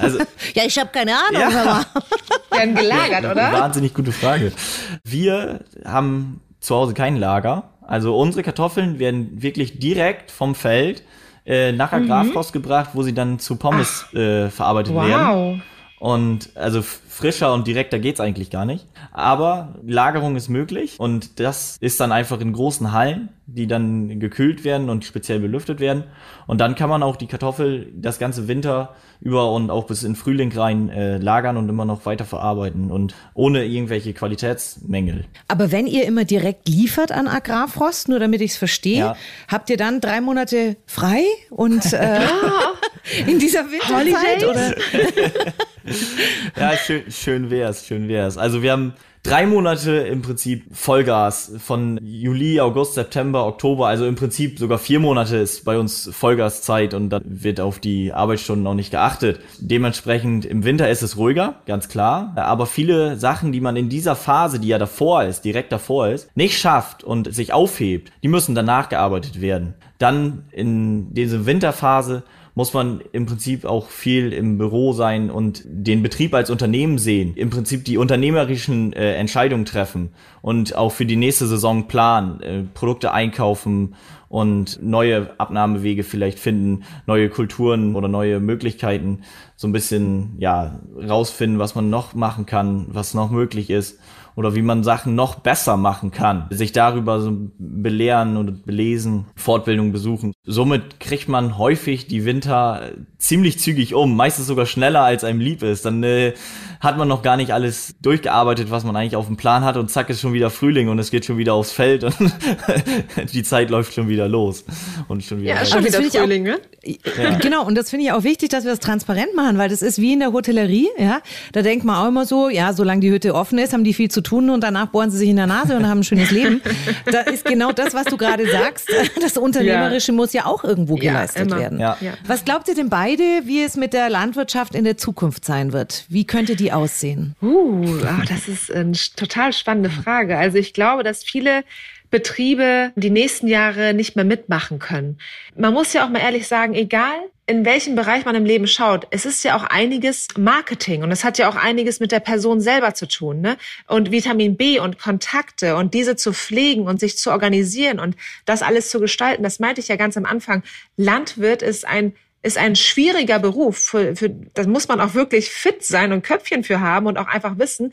Also, <laughs> ja, ich habe keine Ahnung. Ja. Werden gelagert, oder? Wahnsinnig gute Frage. Wir haben zu Hause kein Lager. Also unsere Kartoffeln werden wirklich direkt vom Feld äh, nach Agrarfrost mhm. gebracht, wo sie dann zu Pommes äh, verarbeitet wow. werden. Und also frischer und direkter geht's eigentlich gar nicht. Aber Lagerung ist möglich und das ist dann einfach in großen Hallen, die dann gekühlt werden und speziell belüftet werden. Und dann kann man auch die Kartoffel das ganze Winter über und auch bis in Frühling rein äh, lagern und immer noch weiter verarbeiten und ohne irgendwelche Qualitätsmängel. Aber wenn ihr immer direkt liefert an Agrarfrost, nur damit ich es verstehe, ja. habt ihr dann drei Monate frei und <laughs> äh, in dieser Winterzeit oder? <laughs> ja, schön, schön wär's, schön wär's. Also wir haben drei Monate im Prinzip Vollgas von Juli, August, September, Oktober. Also im Prinzip sogar vier Monate ist bei uns Vollgaszeit und da wird auf die Arbeitsstunden auch nicht geachtet. Dementsprechend im Winter ist es ruhiger, ganz klar. Aber viele Sachen, die man in dieser Phase, die ja davor ist, direkt davor ist, nicht schafft und sich aufhebt, die müssen danach gearbeitet werden. Dann in diese Winterphase muss man im Prinzip auch viel im Büro sein und den Betrieb als Unternehmen sehen, im Prinzip die unternehmerischen äh, Entscheidungen treffen und auch für die nächste Saison planen, äh, Produkte einkaufen und neue Abnahmewege vielleicht finden, neue Kulturen oder neue Möglichkeiten, so ein bisschen ja rausfinden, was man noch machen kann, was noch möglich ist oder wie man Sachen noch besser machen kann. Sich darüber so belehren und belesen, Fortbildung besuchen. Somit kriegt man häufig die Winter ziemlich zügig um, meistens sogar schneller als einem lieb ist. Dann äh, hat man noch gar nicht alles durchgearbeitet, was man eigentlich auf dem Plan hat und zack ist schon wieder Frühling und es geht schon wieder aufs Feld und <laughs> die Zeit läuft schon wieder los und schon wieder. Ja, schon wieder Frühling, ne? Ja. Genau, und das finde ich auch wichtig, dass wir das transparent machen, weil das ist wie in der Hotellerie, ja. Da denkt man auch immer so, ja, solange die Hütte offen ist, haben die viel zu tun und danach bohren sie sich in der Nase und haben ein schönes Leben. Da ist genau das, was du gerade sagst. Das Unternehmerische ja. muss ja auch irgendwo geleistet immer. werden. Ja. Was glaubt ihr denn beide, wie es mit der Landwirtschaft in der Zukunft sein wird? Wie könnte die aussehen? Uh, oh, das ist eine total spannende Frage. Also ich glaube, dass viele Betriebe die nächsten Jahre nicht mehr mitmachen können. Man muss ja auch mal ehrlich sagen, egal in welchem Bereich man im Leben schaut, es ist ja auch einiges Marketing und es hat ja auch einiges mit der Person selber zu tun, ne? Und Vitamin B und Kontakte und diese zu pflegen und sich zu organisieren und das alles zu gestalten, das meinte ich ja ganz am Anfang. Landwirt ist ein ist ein schwieriger Beruf. Für, für, das muss man auch wirklich fit sein und Köpfchen für haben und auch einfach wissen,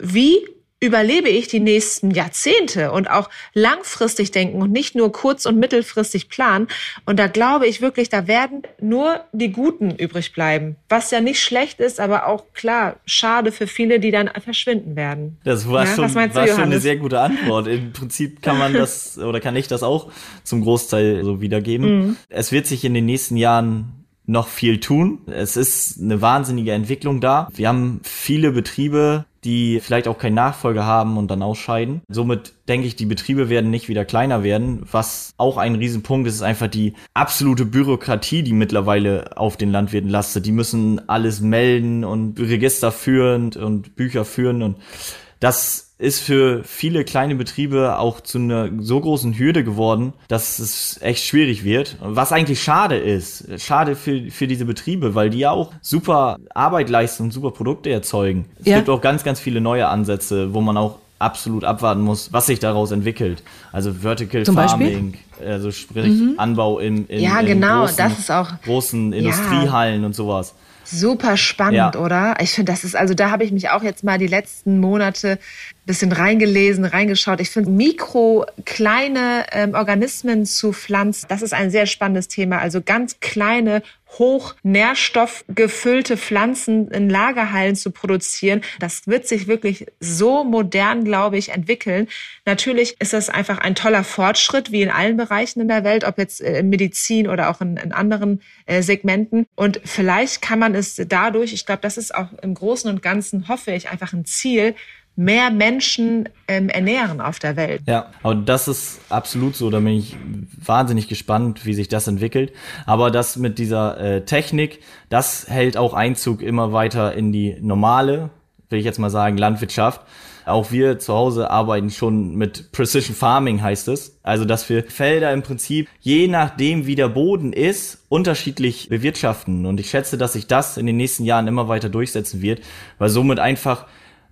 wie überlebe ich die nächsten Jahrzehnte und auch langfristig denken und nicht nur kurz- und mittelfristig planen. Und da glaube ich wirklich, da werden nur die Guten übrig bleiben. Was ja nicht schlecht ist, aber auch klar, schade für viele, die dann verschwinden werden. Das war, ja, schon, war schon eine sehr gute Antwort. Im Prinzip kann man das <laughs> oder kann ich das auch zum Großteil so wiedergeben. Mhm. Es wird sich in den nächsten Jahren noch viel tun. Es ist eine wahnsinnige Entwicklung da. Wir haben viele Betriebe, die vielleicht auch keinen Nachfolger haben und dann ausscheiden. Somit denke ich, die Betriebe werden nicht wieder kleiner werden. Was auch ein Riesenpunkt ist, ist einfach die absolute Bürokratie, die mittlerweile auf den Landwirten lastet. Die müssen alles melden und Register führen und Bücher führen und das ist für viele kleine Betriebe auch zu einer so großen Hürde geworden, dass es echt schwierig wird. Was eigentlich schade ist. Schade für, für diese Betriebe, weil die ja auch super Arbeit leisten und super Produkte erzeugen. Es Ja. gibt auch ganz, ganz viele neue Ansätze, wo man auch absolut abwarten muss, was sich daraus entwickelt. Also Vertical Zum Beispiel? Farming, also sprich Anbau in, in, Ja, in genau, großen, das ist auch- großen Ja. Industriehallen und sowas. Super spannend, Ja. oder? Ich finde, das ist, also da habe ich mich auch jetzt mal die letzten Monate ein bisschen reingelesen, reingeschaut. Ich finde, mikro, kleine ähm, Organismen zu pflanzen, das ist ein sehr spannendes Thema. Also ganz kleine, hoch nährstoffgefüllte Pflanzen in Lagerhallen zu produzieren, das wird sich wirklich so modern, glaube ich, entwickeln. Natürlich ist das einfach ein toller Fortschritt, wie in allen Bereichen in der Welt, ob jetzt äh, in Medizin oder auch in, in anderen äh, Segmenten. Und vielleicht kann man es dadurch, ich glaube, das ist auch im Großen und Ganzen, hoffe ich, einfach ein Ziel, mehr Menschen ähm, ernähren auf der Welt. Ja, aber das ist absolut so. Da bin ich wahnsinnig gespannt, wie sich das entwickelt. Aber das mit dieser äh, Technik, das hält auch Einzug immer weiter in die normale, will ich jetzt mal sagen, Landwirtschaft. Auch wir zu Hause arbeiten schon mit Precision Farming, heißt es. Also, dass wir Felder im Prinzip, je nachdem wie der Boden ist, unterschiedlich bewirtschaften. Und ich schätze, dass sich das in den nächsten Jahren immer weiter durchsetzen wird, weil somit einfach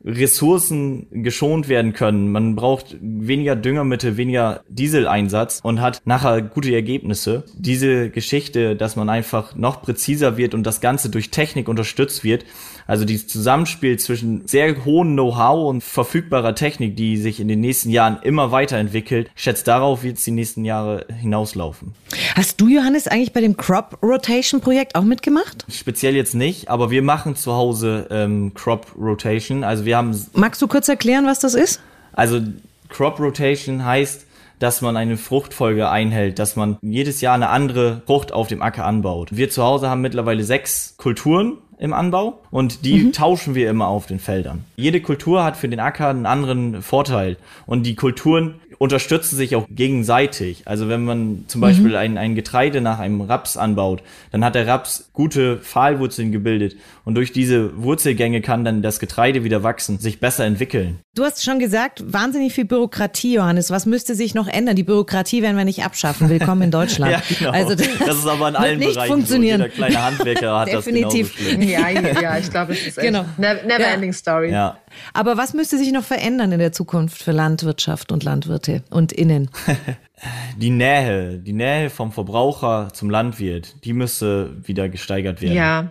Ressourcen geschont werden können. Man braucht weniger Düngermittel, weniger Dieseleinsatz und hat nachher gute Ergebnisse. Diese Geschichte, dass man einfach noch präziser wird und das Ganze durch Technik unterstützt wird, also dieses Zusammenspiel zwischen sehr hohem Know-how und verfügbarer Technik, die sich in den nächsten Jahren immer weiterentwickelt, schätzt darauf wird es die nächsten Jahre hinauslaufen. Hast du, Johannes, eigentlich bei dem Crop Rotation Projekt auch mitgemacht? Speziell jetzt nicht, aber wir machen zu Hause ähm, Crop Rotation. Also wir haben Magst du kurz erklären, was das ist? Also Crop Rotation heißt, dass man eine Fruchtfolge einhält, dass man jedes Jahr eine andere Frucht auf dem Acker anbaut. Wir zu Hause haben mittlerweile sechs Kulturen im Anbau und die tauschen wir immer auf den Feldern. Jede Kultur hat für den Acker einen anderen Vorteil und die Kulturen unterstützen sich auch gegenseitig. Also wenn man zum Beispiel ein, ein Getreide nach einem Raps anbaut, dann hat der Raps gute Pfahlwurzeln gebildet und durch diese Wurzelgänge kann dann das Getreide wieder wachsen, sich besser entwickeln. Du hast schon gesagt, wahnsinnig viel Bürokratie, Johannes. Was müsste sich noch ändern? Die Bürokratie werden wir nicht abschaffen. Willkommen in Deutschland. <laughs> Ja, genau. Also das, ist aber in allen nicht Bereichen funktionieren. so. Jeder kleine Handwerker hat <laughs> Definitiv. das schlimm. Ja, ja, ich glaube, es ist echt Genau. never, never Ja. ending story. Ja. Aber was müsste sich noch verändern in der Zukunft für Landwirtschaft und Landwirte und Innen? <laughs> Die Nähe, die Nähe vom Verbraucher zum Landwirt, die müsste wieder gesteigert werden. Ja.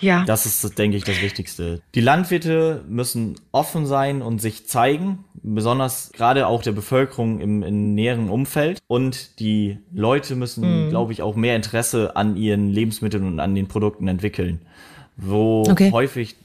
Ja. Das ist, denke ich, das Wichtigste. Die Landwirte müssen offen sein und sich zeigen, besonders gerade auch der Bevölkerung im, im näheren Umfeld. Und die Leute müssen, glaube ich, auch mehr Interesse an ihren Lebensmitteln und an den Produkten entwickeln. Wo Okay. häufig,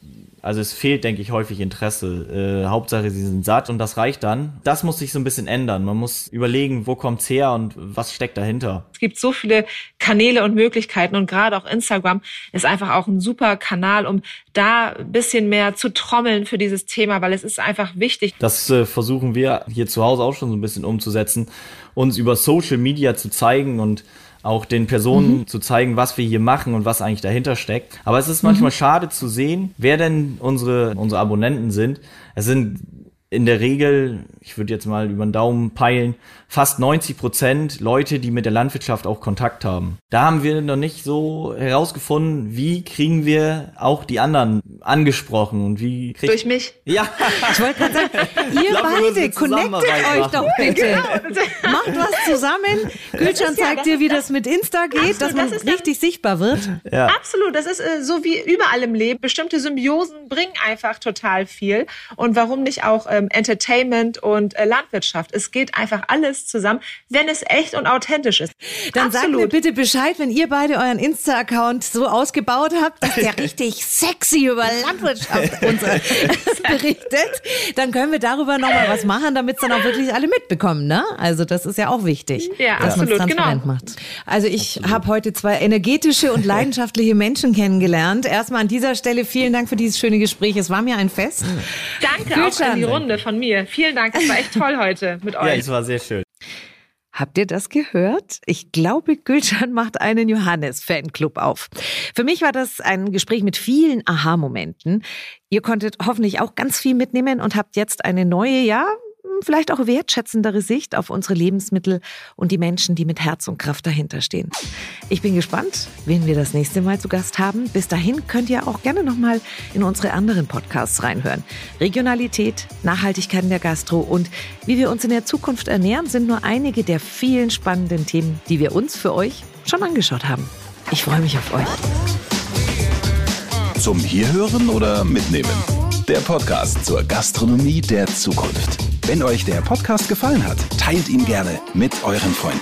also es fehlt, denke ich, häufig Interesse. Äh, Hauptsache, sie sind satt und das reicht dann. Das muss sich so ein bisschen ändern. Man muss überlegen, wo kommt's her und was steckt dahinter. Es gibt so viele Kanäle und Möglichkeiten und gerade auch Instagram ist einfach auch ein super Kanal, um da ein bisschen mehr zu trommeln für dieses Thema, weil es ist einfach wichtig. Das äh, versuchen wir hier zu Hause auch schon so ein bisschen umzusetzen, uns über Social Media zu zeigen und auch den Personen zu zeigen, was wir hier machen und was eigentlich dahinter steckt. Aber es ist manchmal schade zu sehen, wer denn unsere, unsere Abonnenten sind. Es sind in der Regel, ich würde jetzt mal über den Daumen peilen, fast 90 Prozent Leute, die mit der Landwirtschaft auch Kontakt haben. Da haben wir noch nicht so herausgefunden, wie kriegen wir auch die anderen angesprochen und wie kriegt Durch mich. ja, Ich wollte gerade sagen, ihr glaub, beide, connectet euch machen. doch bitte. Macht was zusammen. Gülcan ja- zeigt das dir, wie das- das mit Insta geht, dass Absolut, man das ist dann- richtig sichtbar wird. ja. Absolut, das ist äh, so wie überall im Leben. Bestimmte Symbiosen bringen einfach total viel. Und warum nicht auch ähm, Entertainment und äh, Landwirtschaft? Es geht einfach alles zusammen, wenn es echt und authentisch ist. Dann sagt Absolut. mir bitte Bescheid, wenn ihr beide euren Insta-Account so ausgebaut habt, dass der <laughs> richtig sexy über Landwirtschaft <laughs> uns <laughs> berichtet. Dann können wir darüber nochmal was machen, damit es dann auch wirklich alle mitbekommen. Ne? Also das ist ja auch wichtig, Ja, dass man es absolut, transparent genau. macht. Also ich habe heute zwei energetische und leidenschaftliche Menschen kennengelernt. Erstmal an dieser Stelle vielen Dank für dieses schöne Gespräch. Es war mir ein Fest. Danke auch Gülcan. an die Runde von mir. Vielen Dank, es war echt toll heute mit <laughs> Ja, euch. es war sehr schön. Habt ihr das gehört? Ich glaube, Gülcan macht einen Johannes-Fanclub auf. Für mich war das ein Gespräch mit vielen Aha-Momenten. Ihr konntet hoffentlich auch ganz viel mitnehmen und habt jetzt eine neue, ja, vielleicht auch wertschätzendere Sicht auf unsere Lebensmittel und die Menschen, die mit Herz und Kraft dahinter stehen. Ich bin gespannt, wen wir das nächste Mal zu Gast haben. Bis dahin könnt ihr auch gerne nochmal in unsere anderen Podcasts reinhören. Regionalität, Nachhaltigkeit in der Gastro und wie wir uns in der Zukunft ernähren, sind nur einige der vielen spannenden Themen, die wir uns für euch schon angeschaut haben. Ich freue mich auf euch. Zum Hierhören oder Mitnehmen? Der Podcast zur Gastronomie der Zukunft. Wenn euch der Podcast gefallen hat, teilt ihn gerne mit euren Freunden.